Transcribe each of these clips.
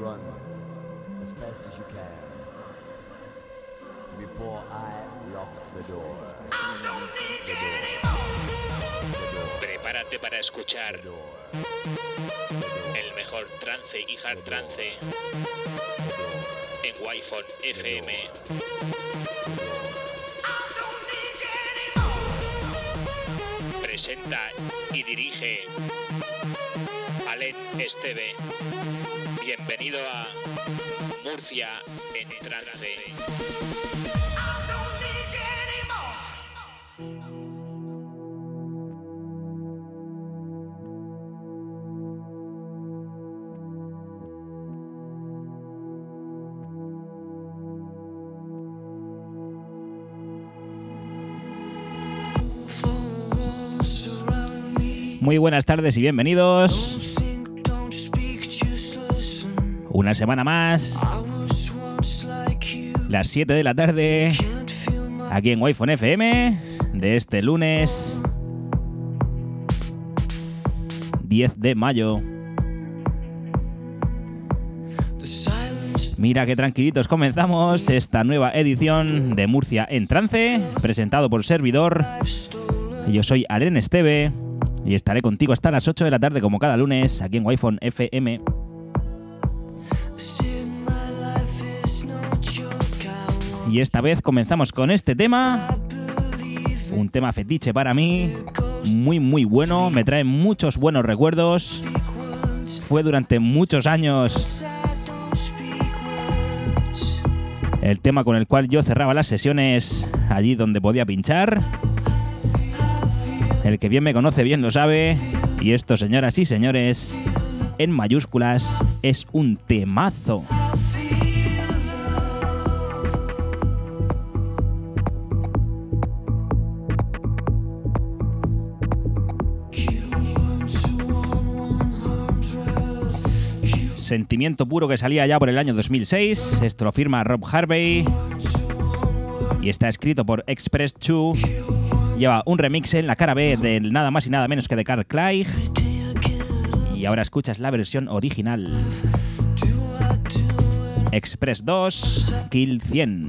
run as fast as you can before I lock the door. Prepárate para escuchar el mejor trance y hard trance en Wi-Fi FM. Presenta y dirige Alen Esteve. Bienvenido a Murcia en trance. Muy buenas tardes y bienvenidos. Una semana más. Las 7 de la tarde. Aquí en Wi-Fi FM. De este lunes. 10 de mayo. Mira qué tranquilitos comenzamos esta nueva edición de Murcia en trance, presentado por servidor. Yo soy Alen Esteve y estaré contigo hasta las 8 de la tarde como cada lunes aquí en Wi-Fi FM. Y esta vez comenzamos con este tema, un tema fetiche para mí, muy muy bueno, me trae muchos buenos recuerdos. Fue durante muchos años el tema con el cual yo cerraba las sesiones allí donde podía pinchar. El que bien me conoce bien lo sabe. Y esto, señoras y señores, en mayúsculas, es un temazo. Sentimiento puro que salía ya por el año 2006. Esto lo firma Rob Harvey. Y está escrito por Express 2 lleva un remix en la cara B del nada más y nada menos que de Carl Craig. Y ahora escuchas la versión original. Express 2, Kill 100.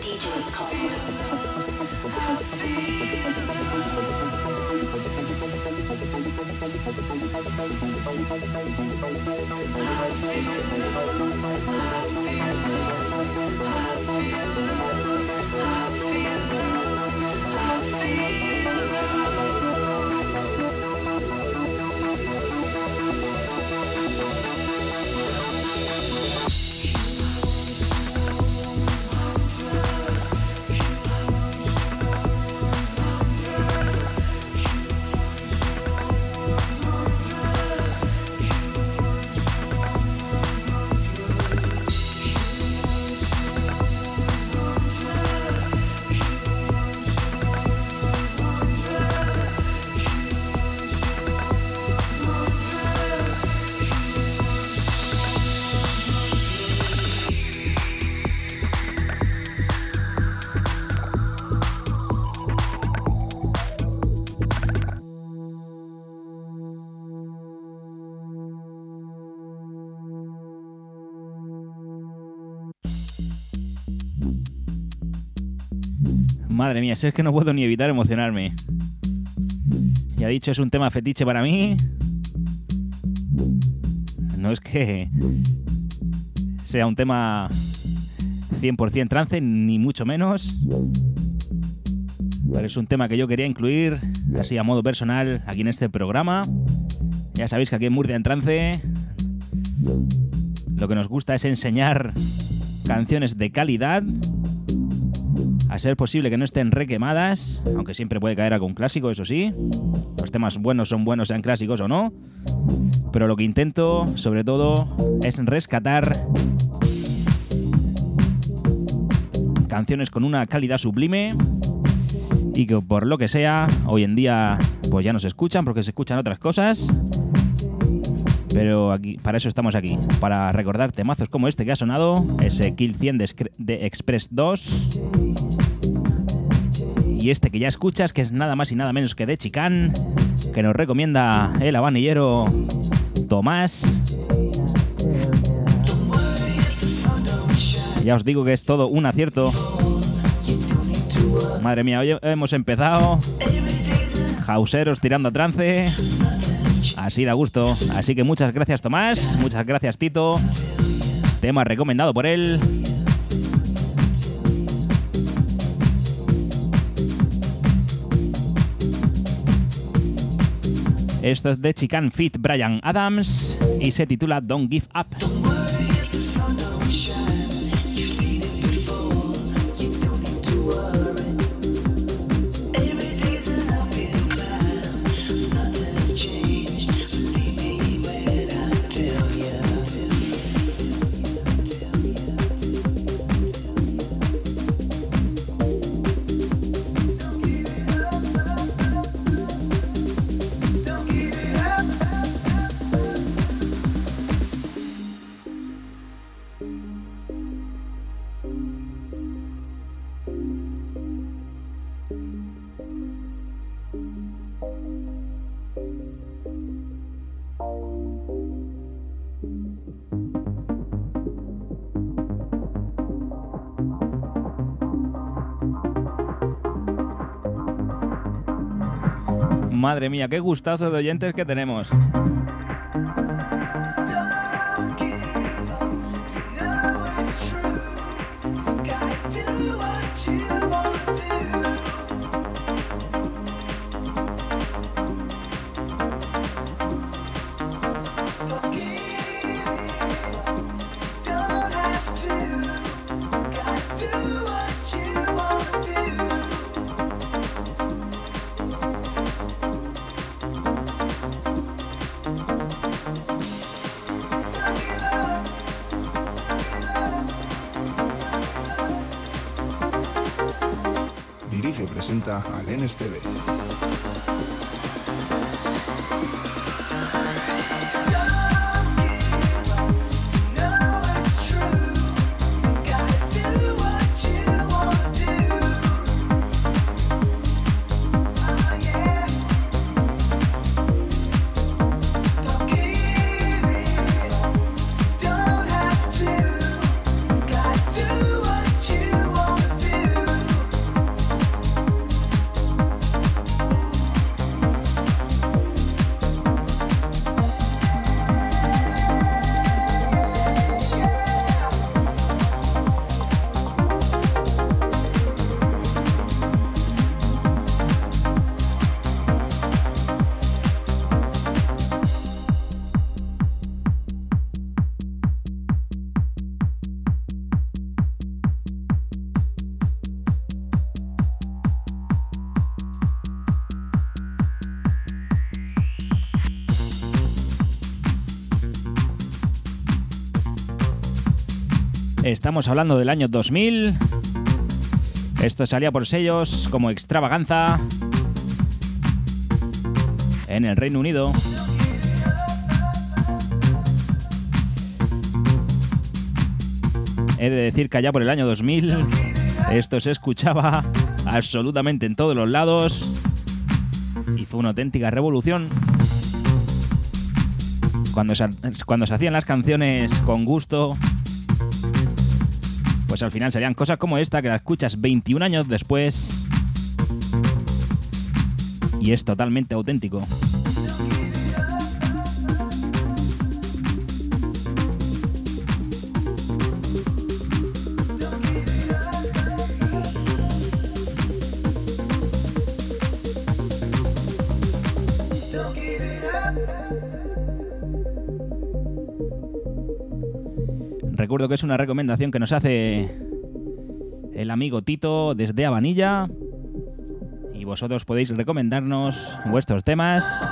presenta al NSTV. travels Wi-Fi FM. Madre mía, si es que no puedo ni evitar emocionarme. Ya dicho, es un tema fetiche para mí. No es que sea un tema 100% trance, ni mucho menos. Pero es un tema que yo quería incluir, así a modo personal, aquí en este programa. Ya sabéis que aquí en Murcia en Trance lo que nos gusta es enseñar canciones de calidad a ser posible que no estén requemadas, aunque siempre puede caer algún clásico, eso sí. Los temas buenos son buenos, sean clásicos o no. Pero lo que intento, sobre todo, es rescatar canciones con una calidad sublime y que por lo que sea, hoy en día pues ya no se escuchan porque se escuchan otras cosas. Pero aquí, para eso estamos aquí, para recordar temazos como este que ha sonado, ese Kill 100 de, de Express 2 y este que ya escuchas, que es nada más y nada menos que de Chicán, que nos recomienda el abanillero Tomás. Ya os digo que es todo un acierto. Madre mía, hoy hemos empezado. Jauseros tirando a trance. Así da gusto. Así que muchas gracias Tomás, muchas gracias Tito. Tema recomendado por él. Esto es de Chican Fit Brian Adams y se titula Don't Give Up. Madre mía, qué gustazo de oyentes que tenemos. Presenta al NSTV. Estamos hablando del año 2000. Esto salía por sellos como Extravaganza en el Reino Unido. He de decir que allá por el año 2000 esto se escuchaba absolutamente en todos los lados y fue una auténtica revolución. Cuando cuando se hacían las canciones con gusto, pues al final salían cosas como esta que la escuchas 21 años después y es totalmente auténtico. Recuerdo que es una recomendación que nos hace el amigo Tito desde Avanilla. Y vosotros podéis recomendarnos vuestros temas.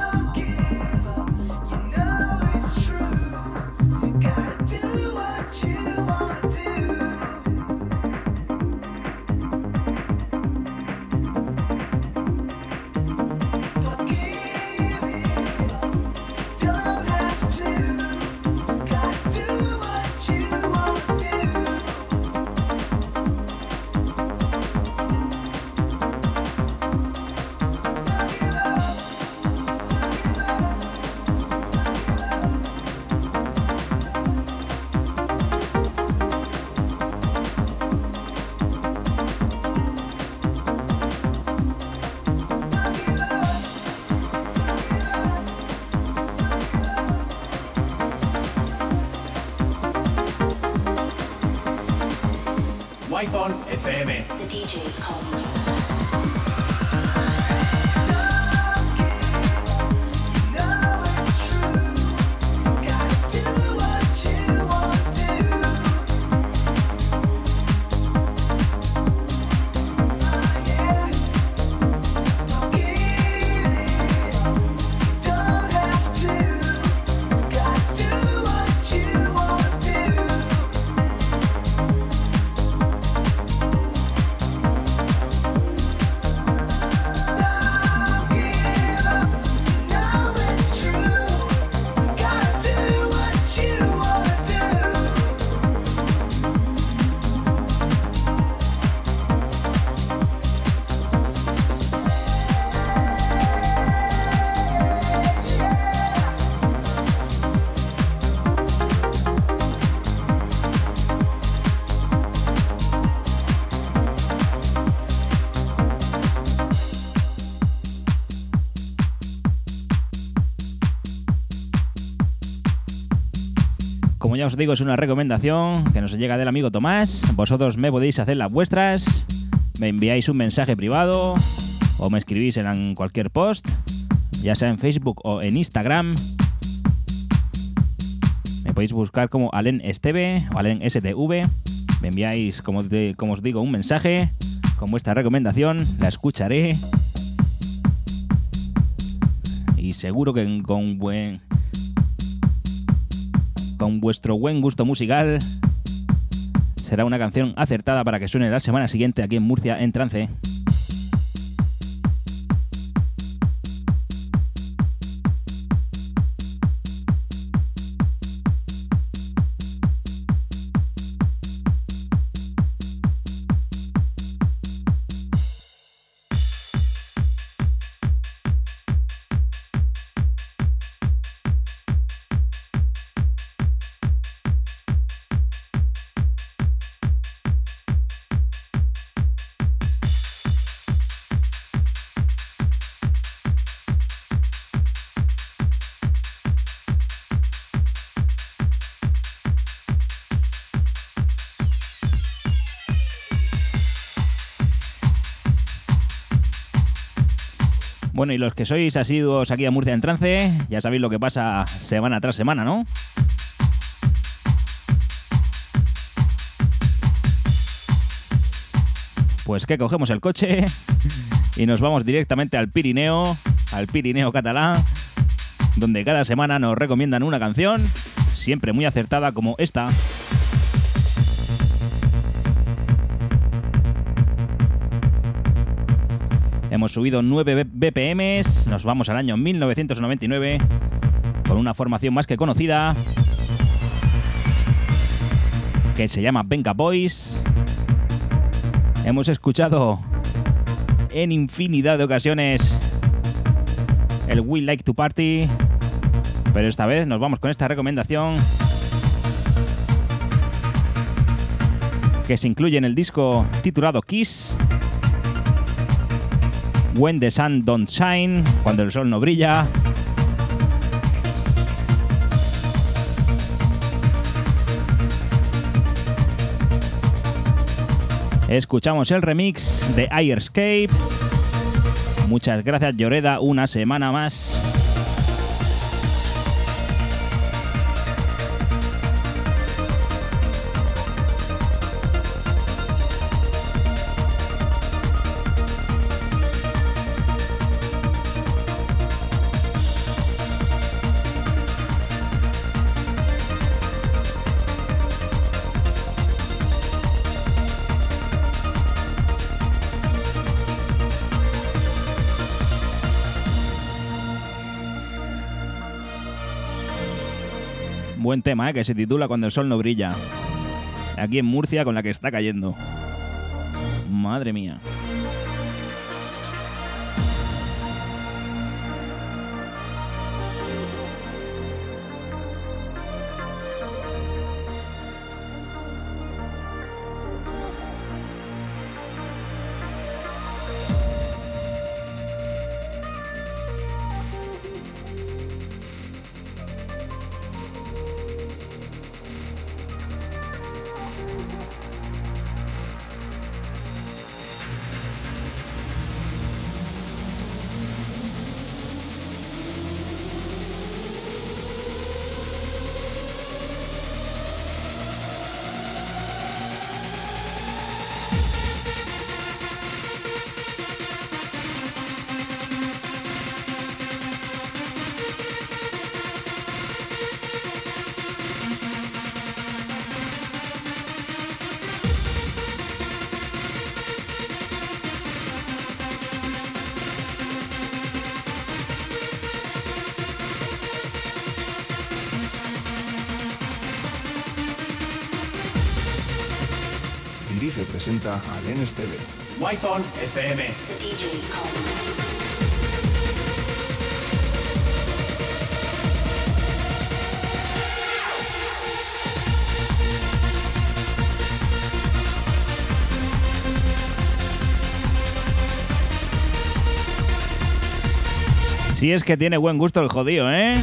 Ya os digo, es una recomendación que nos llega del amigo Tomás. Vosotros me podéis hacer las vuestras. Me enviáis un mensaje privado o me escribís en cualquier post, ya sea en Facebook o en Instagram. Me podéis buscar como Alen Esteve o Alen STV. Me enviáis, como, como os digo, un mensaje con vuestra recomendación. La escucharé. Y seguro que con buen con vuestro buen gusto musical. Será una canción acertada para que suene la semana siguiente aquí en Murcia en trance. Y los que sois asiduos aquí a Murcia en trance, ya sabéis lo que pasa semana tras semana, ¿no? Pues que cogemos el coche y nos vamos directamente al Pirineo, al Pirineo catalán, donde cada semana nos recomiendan una canción, siempre muy acertada como esta. Subido 9 BPMs, nos vamos al año 1999 con una formación más que conocida que se llama Venga Boys. Hemos escuchado en infinidad de ocasiones el We Like to Party, pero esta vez nos vamos con esta recomendación que se incluye en el disco titulado Kiss. When the Sun Don't Shine, cuando el sol no brilla. Escuchamos el remix de Airscape. Muchas gracias Lloreda, una semana más. Buen tema, ¿eh? que se titula Cuando el sol no brilla. Aquí en Murcia con la que está cayendo. Madre mía. Presenta a. Wi-Fi FM. Si es que tiene buen gusto el jodido, ¿eh?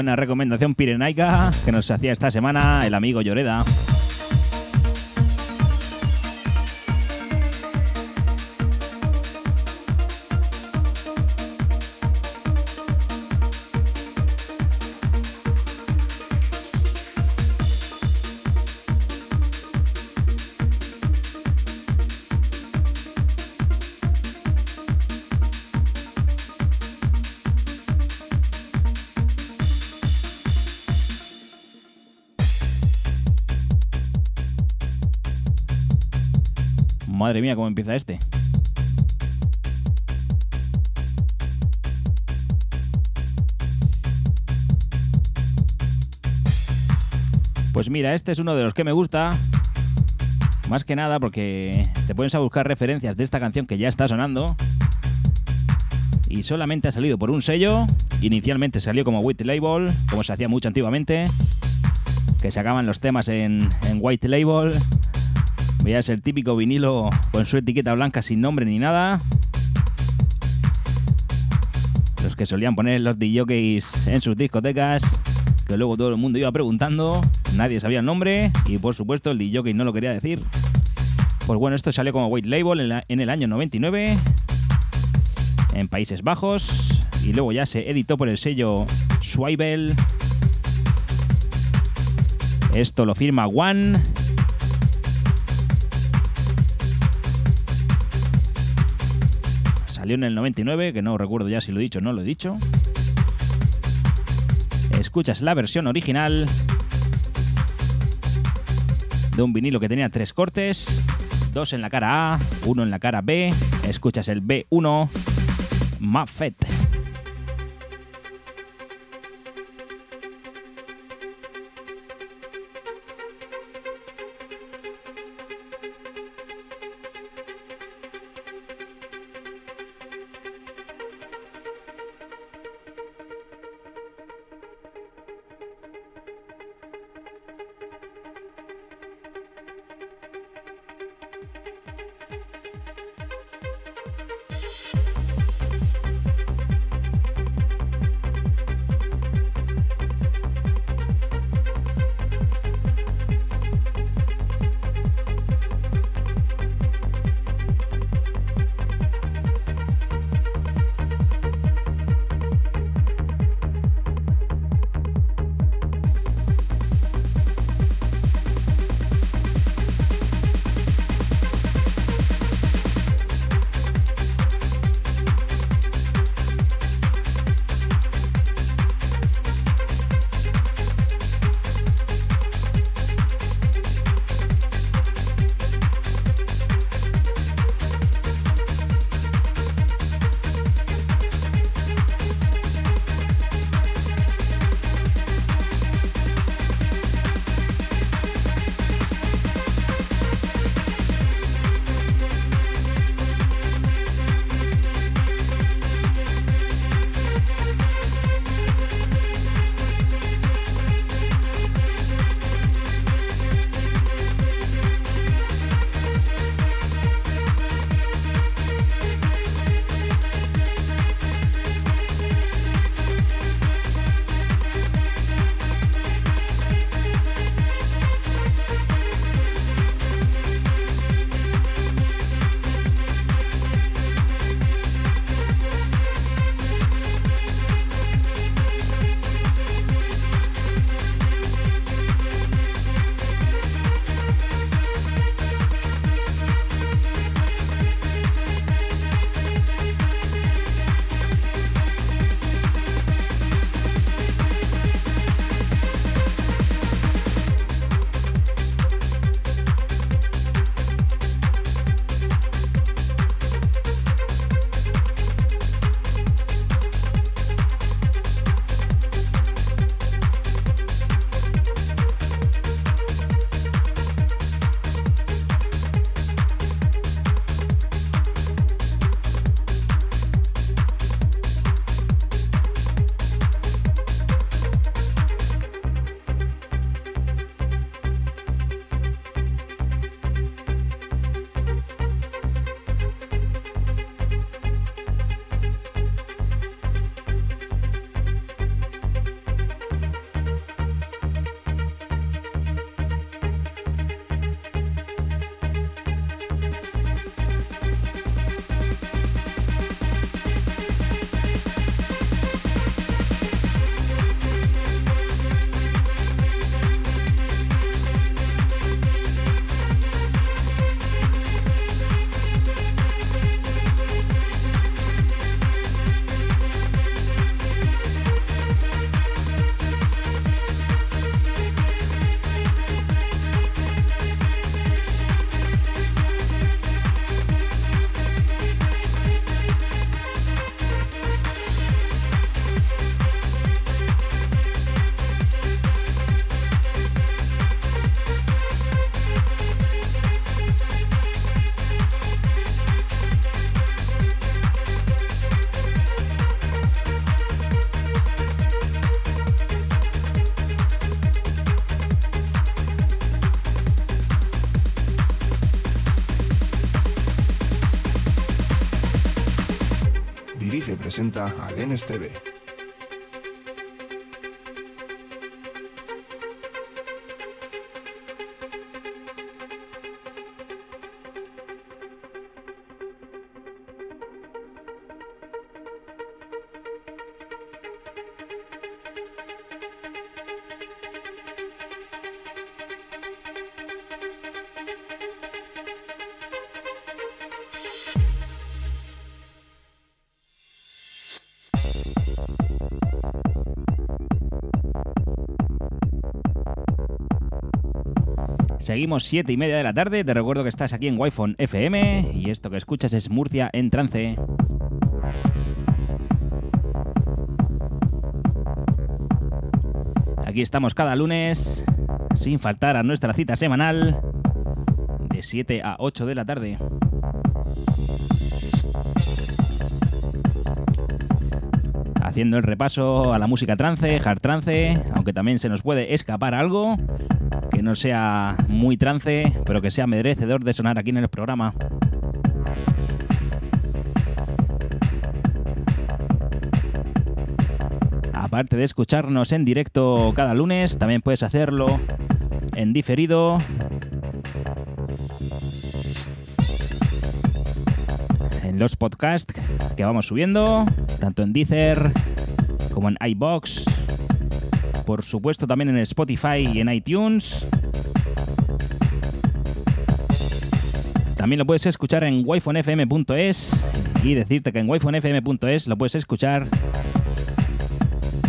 Buena recomendación pirenaica que nos hacía esta semana el amigo Lloreda. Cómo empieza este. Pues mira, este es uno de los que me gusta. Más que nada porque te pones a buscar referencias de esta canción que ya está sonando. Y solamente ha salido por un sello. Inicialmente salió como White Label, como se hacía mucho antiguamente. Que sacaban los temas en, en White Label. Veías el típico vinilo con su etiqueta blanca sin nombre ni nada. Los que solían poner los DJs en sus discotecas, que luego todo el mundo iba preguntando, nadie sabía el nombre y por supuesto el DJ no lo quería decir. Pues bueno, esto salió como White Label en, el año 99 en Países Bajos y luego ya se editó por el sello Swibel. Esto lo firma One En el 99, que no recuerdo ya si lo he dicho o no lo he dicho. Escuchas la versión original de un vinilo que tenía tres cortes, dos en la cara A, uno en la cara B. Escuchas el B1, Muffet. Presenta al NSTV. Seguimos siete y media de la tarde. Te recuerdo que estás aquí en Wi-Fi FM y esto que escuchas es Murcia en trance. Aquí estamos cada lunes, sin faltar a nuestra cita semanal, de 7 a 8 de la tarde. Haciendo el repaso a la música trance, hard trance, aunque también se nos puede escapar algo que no sea muy trance, pero que sea merecedor de sonar aquí en el programa. Aparte de escucharnos en directo cada lunes, también puedes hacerlo en diferido. En los podcasts que vamos subiendo, tanto en Deezer como en iBox, por supuesto también en Spotify y en iTunes. También lo puedes escuchar en wifonfm.es y decirte que en wifonfm.es lo puedes escuchar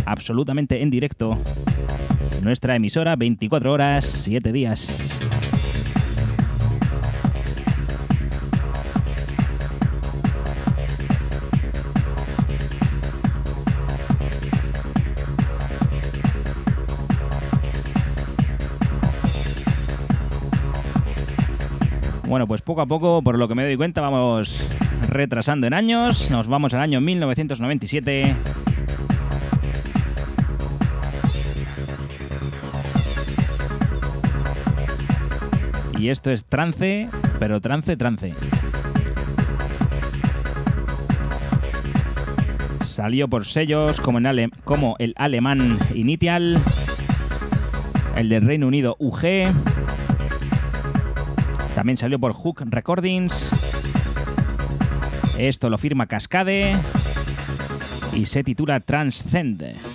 absolutamente en directo. Nuestra emisora 24 horas, 7 días. Bueno, pues poco a poco, por lo que me doy cuenta, vamos retrasando en años. Nos vamos al año 1997. Y esto es trance, pero trance, trance. Salió por sellos como, el alemán Initial, el del Reino Unido UG, también salió por Hook Recordings. Esto lo firma Cascade y se titula Transcend.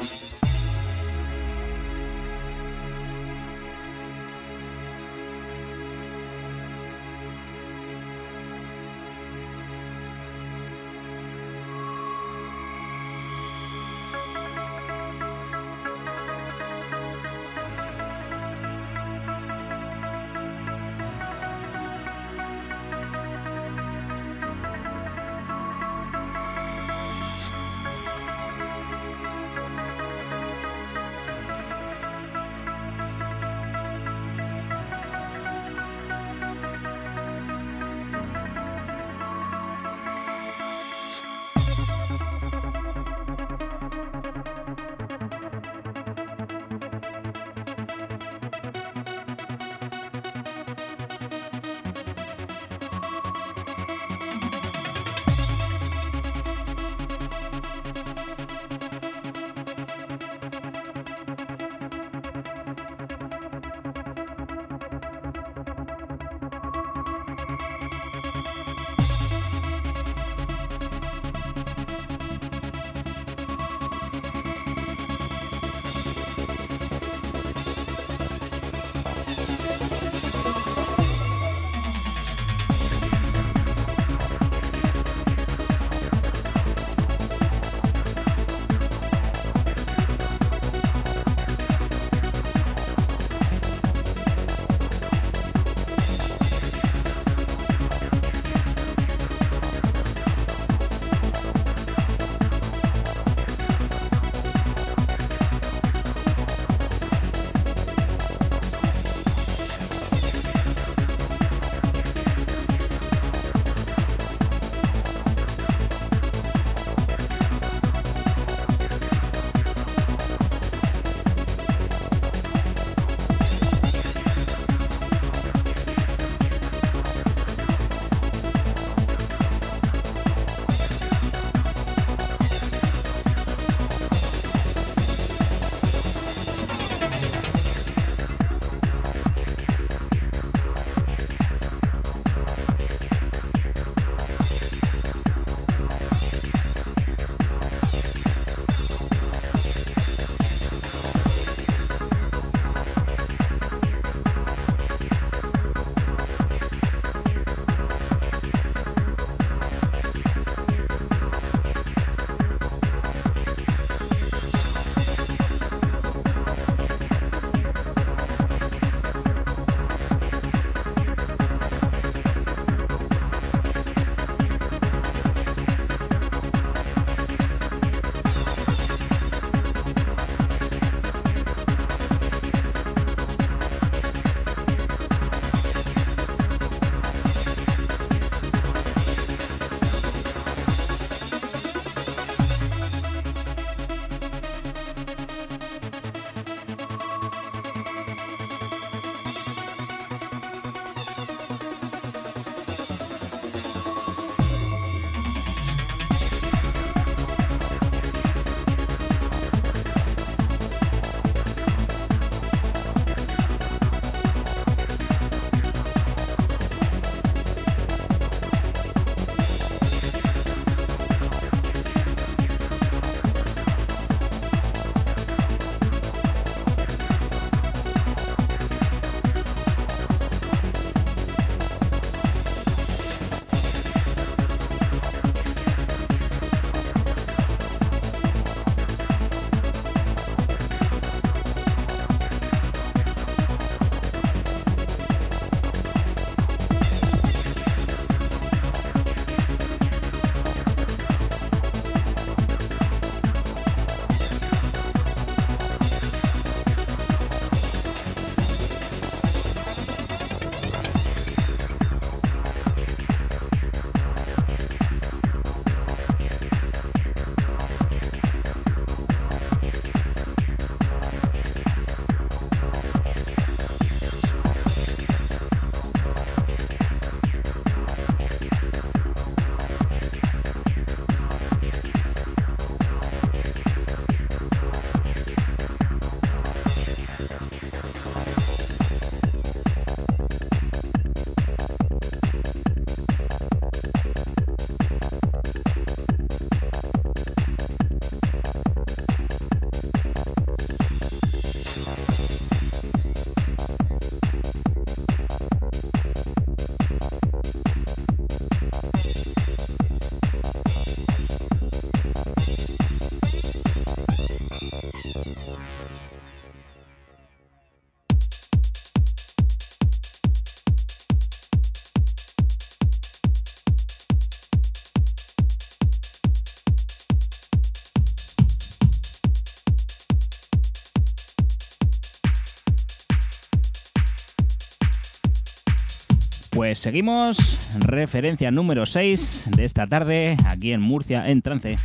Pues seguimos, referencia número 6 de esta tarde aquí en Murcia en trance.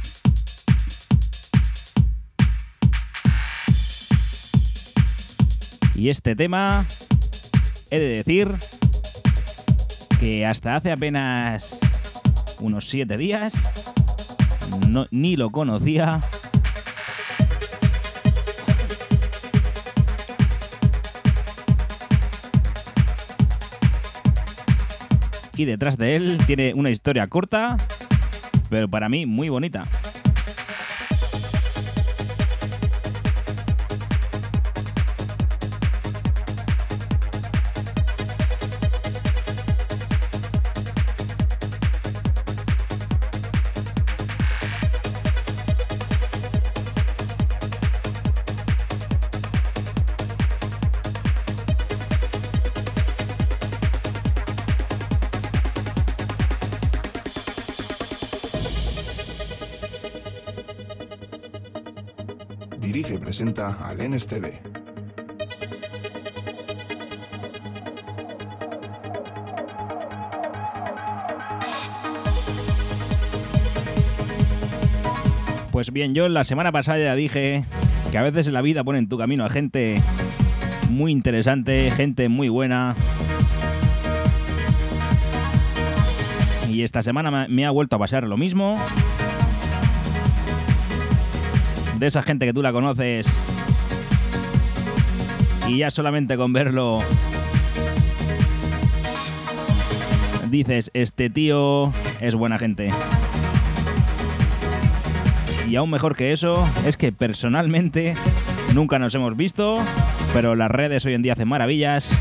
Y este tema, he de decir que hasta hace apenas unos 7 días ni lo conocía. Detrás de él tiene una historia corta, pero para mí muy bonita. Presenta al NSTV. Pues bien, yo la semana pasada ya dije que a veces en la vida ponen tu camino a gente muy interesante, gente muy buena. Y esta semana me ha vuelto a pasar lo mismo. De esa gente que tú la conoces y ya solamente con verlo dices, este tío es buena gente. Y aún mejor que eso es que personalmente nunca nos hemos visto, pero las redes hoy en día hacen maravillas.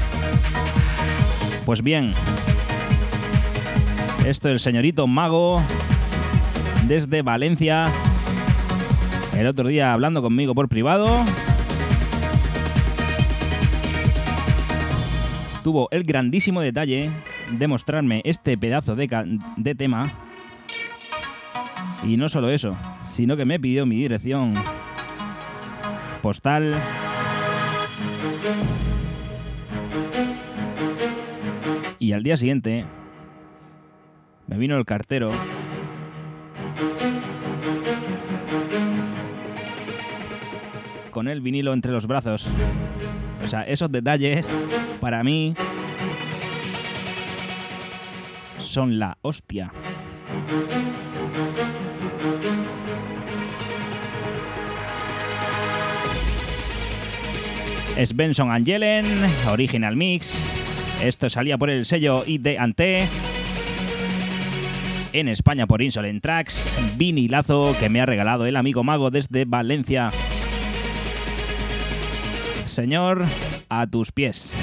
Pues bien, esto es el señorito Mago desde Valencia. El otro día hablando conmigo por privado. Tuvo el grandísimo detalle de mostrarme este pedazo de, de tema y no solo eso, sino que me pidió mi dirección postal. Y al día siguiente me vino el cartero con el vinilo entre los brazos. O sea, esos detalles para mí son la hostia. es Benson Angelen, Original Mix. Esto salía por el sello ID Ante. En España por Insolent Tracks, vinilazo que me ha regalado el amigo mago desde Valencia. Señor, a tus pies.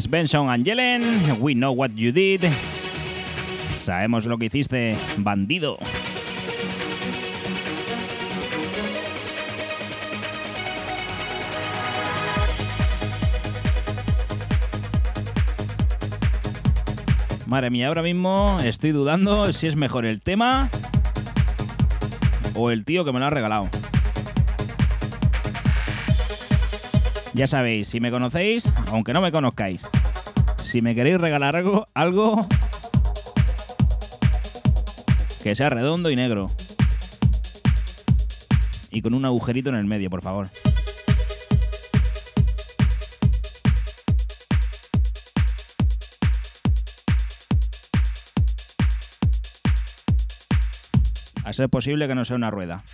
Svensson and Yellen, We Know What You Did. Sabemos lo que hiciste, bandido. Madre mía, ahora mismo estoy dudando si es mejor el tema o el tío que me lo ha regalado. Ya sabéis, si me conocéis, aunque no me conozcáis, si me queréis regalar algo, algo que sea redondo y negro. Y con un agujerito en el medio, por favor. A ser posible que no sea una rueda.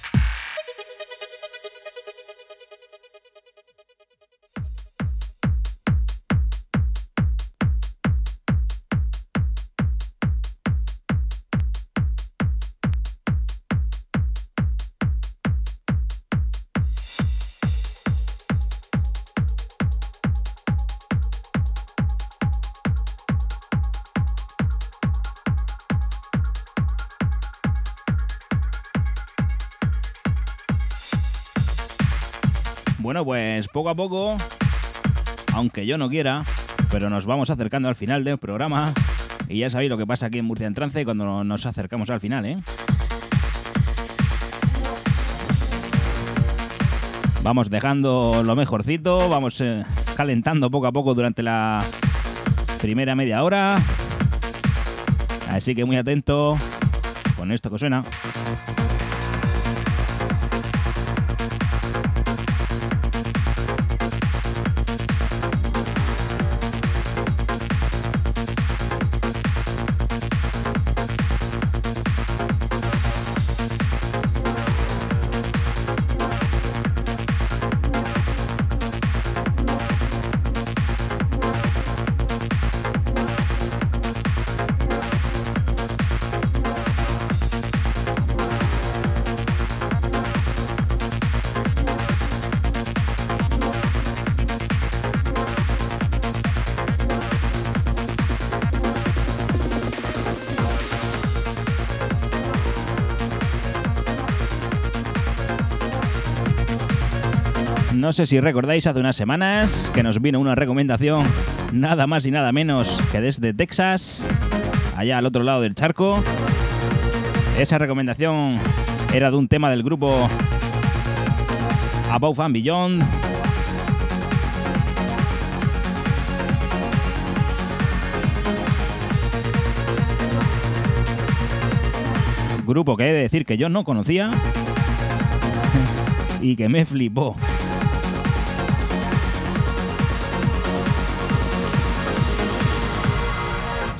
Pues poco a poco, aunque yo no quiera, pero nos vamos acercando al final del programa. Y ya sabéis lo que pasa aquí en Murcia en Trance cuando nos acercamos al final, ¿eh? Vamos dejando lo mejorcito, vamos eh, calentando poco a poco durante la primera media hora. Así que muy atento con esto que suena. No sé si recordáis hace unas semanas que nos vino una recomendación nada más y nada menos que desde Texas, allá al otro lado del charco. Esa recomendación era de un tema del grupo Above and Beyond. Grupo que he de decir que yo no conocía y que me flipó.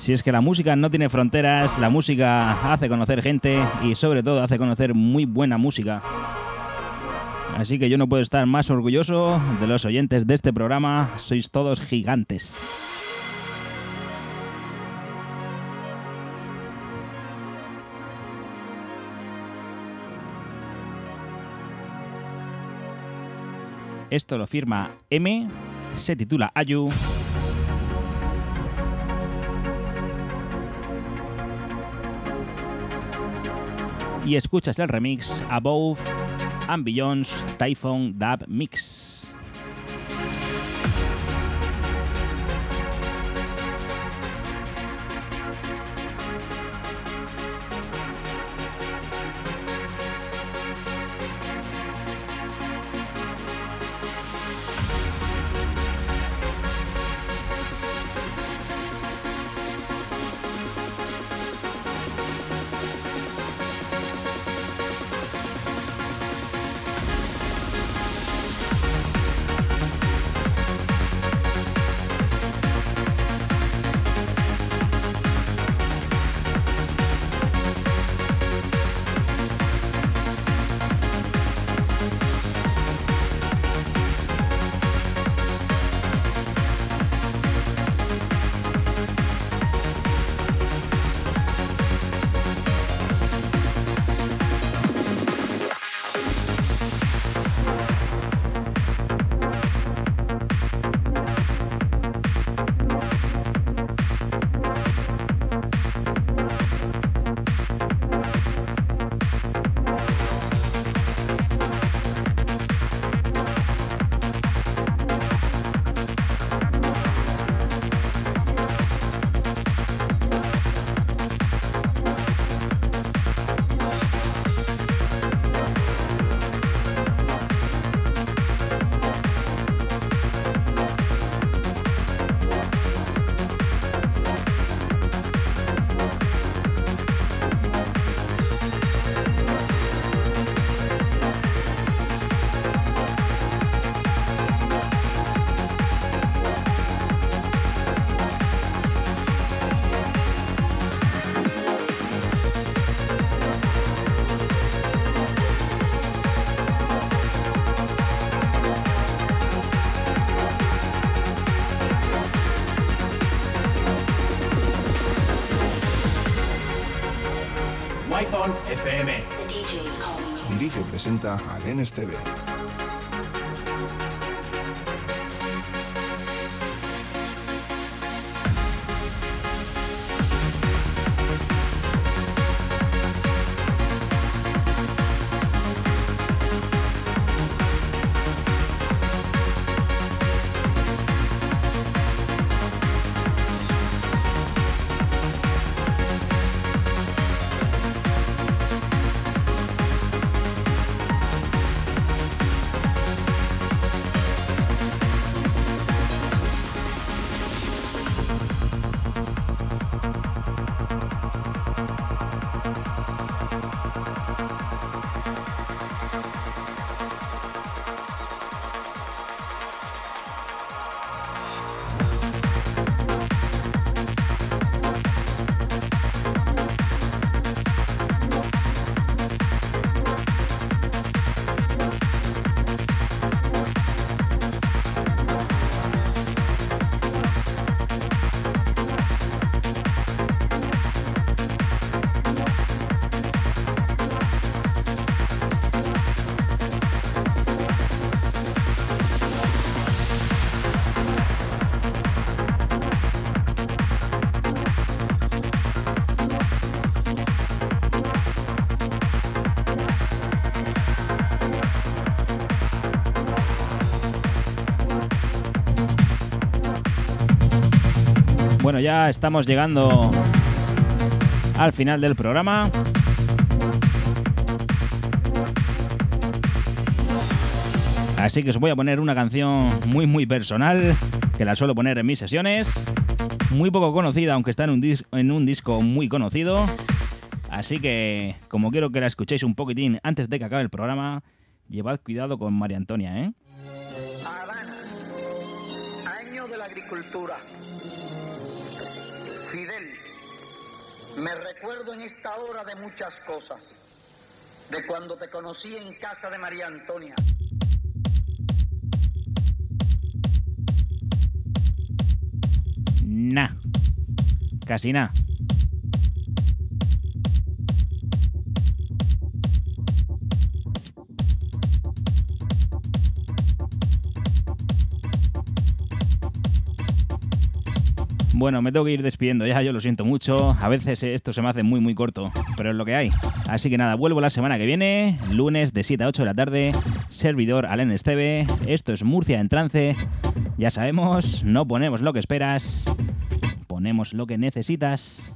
Si es que la música no tiene fronteras, la música hace conocer gente y sobre todo hace conocer muy buena música. Así que yo no puedo estar más orgulloso de los oyentes de este programa, sois todos gigantes. Esto lo firma M, se titula Ayu y escuchas el remix Above and Typhoon Dub Mix. Presenta al NSTV. Ya estamos llegando al final del programa. Así que os voy a poner una canción muy muy personal, que la suelo poner en mis sesiones. Muy poco conocida, aunque está en un, en un disco muy conocido. Así que, como quiero que la escuchéis un poquitín antes de que acabe el programa, llevad cuidado con María Antonia, ¿eh? Habana, año de la agricultura. Me recuerdo en esta hora de muchas cosas. De cuando te conocí en casa de María Antonia. Nah. Casi nada. Bueno, me tengo que ir despidiendo ya, yo lo siento mucho. A veces esto se me hace muy muy corto, pero es lo que hay. Así que nada, vuelvo la semana que viene, lunes de 7 a 8 de la tarde, servidor Alen Esteve. Esto es Murcia en trance. Ya sabemos, no ponemos lo que esperas, ponemos lo que necesitas.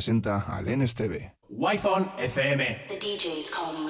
Presenta al NSTV. Wi-Fi FM. The DJ is calling.